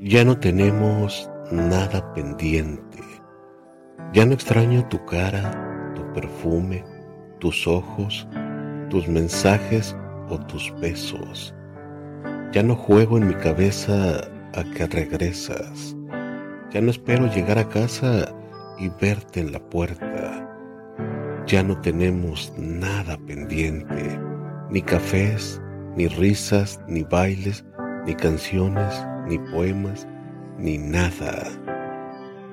Ya no tenemos nada pendiente. Ya no extraño tu cara, tu perfume, tus ojos, tus mensajes o tus besos. Ya no juego en mi cabeza a que regresas. Ya no espero llegar a casa y verte en la puerta. Ya no tenemos nada pendiente, ni cafés, ni risas, ni bailes, ni canciones, ni poemas, ni nada.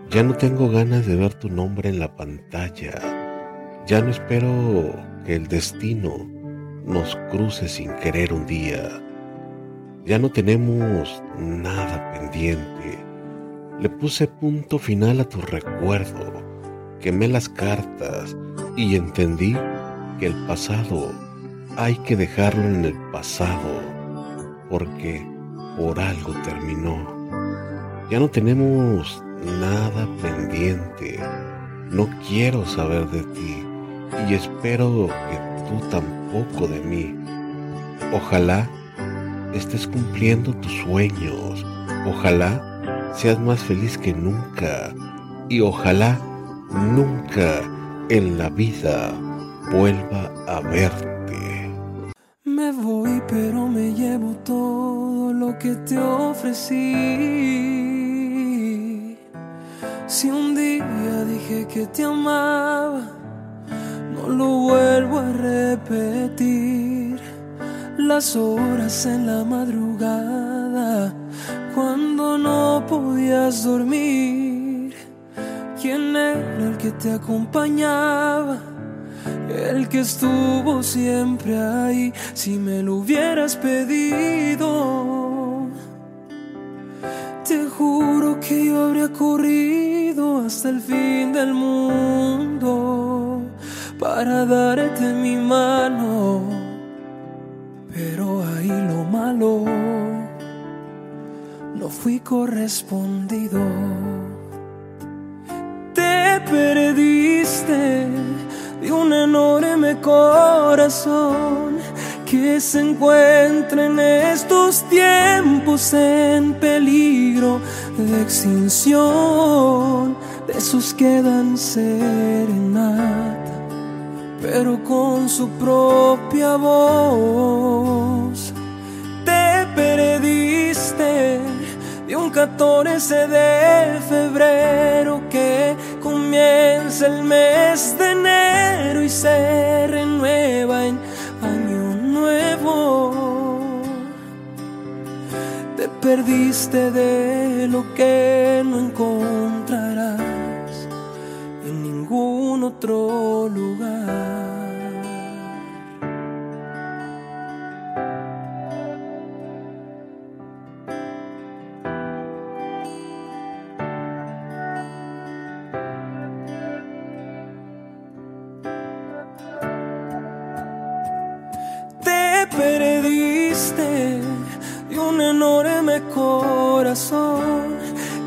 Ya no tengo ganas de ver tu nombre en la pantalla. Ya no espero que el destino nos cruce sin querer un día. Ya no tenemos nada pendiente. Le puse punto final a tu recuerdo, quemé las cartas y entendí que el pasado hay que dejarlo en el pasado, porque por algo terminó. Ya no tenemos nada pendiente. No quiero saber de ti y espero que tú tampoco de mí. Ojalá estés cumpliendo tus sueños. Ojalá seas más feliz que nunca. Y ojalá nunca en la vida vuelva a verte. Me voy pero me llevo todo lo que te ofrecí. Si un día dije que te amaba, no lo vuelvo a repetir. Las horas en la madrugada, cuando no podías dormir. ¿Quién era el que te acompañaba? El que estuvo siempre ahí, si me lo hubieras pedido. Que yo habría corrido hasta el fin del mundo para darte mi mano. Pero ahí lo malo, no fui correspondido. Te perdiste de un enorme corazón que se encuentra en estos tiempos en peligro de extinción. De esos que dan serenata, pero con su propia voz. Te perdiste de un 14 de febrero que comienza el mes perdiste de lo que no encontrarás en ningún otro lugar. Te perdiste de un enorme corazón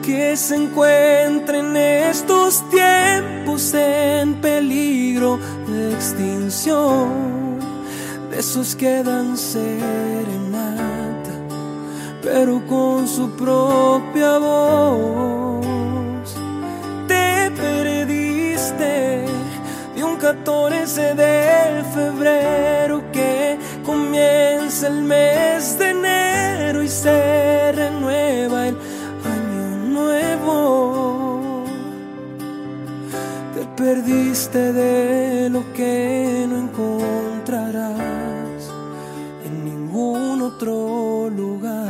que se encuentra en estos tiempos en peligro de extinción. De esos que dan serenata, pero con su propia voz. Te perdiste de un 14 de febrero que comienza el mes renueva el año nuevo. Te perdiste de lo que no encontrarás en ningún otro lugar.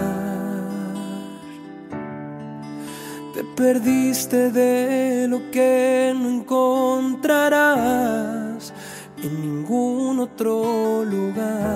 Te perdiste de lo que no encontrarás en ningún otro lugar.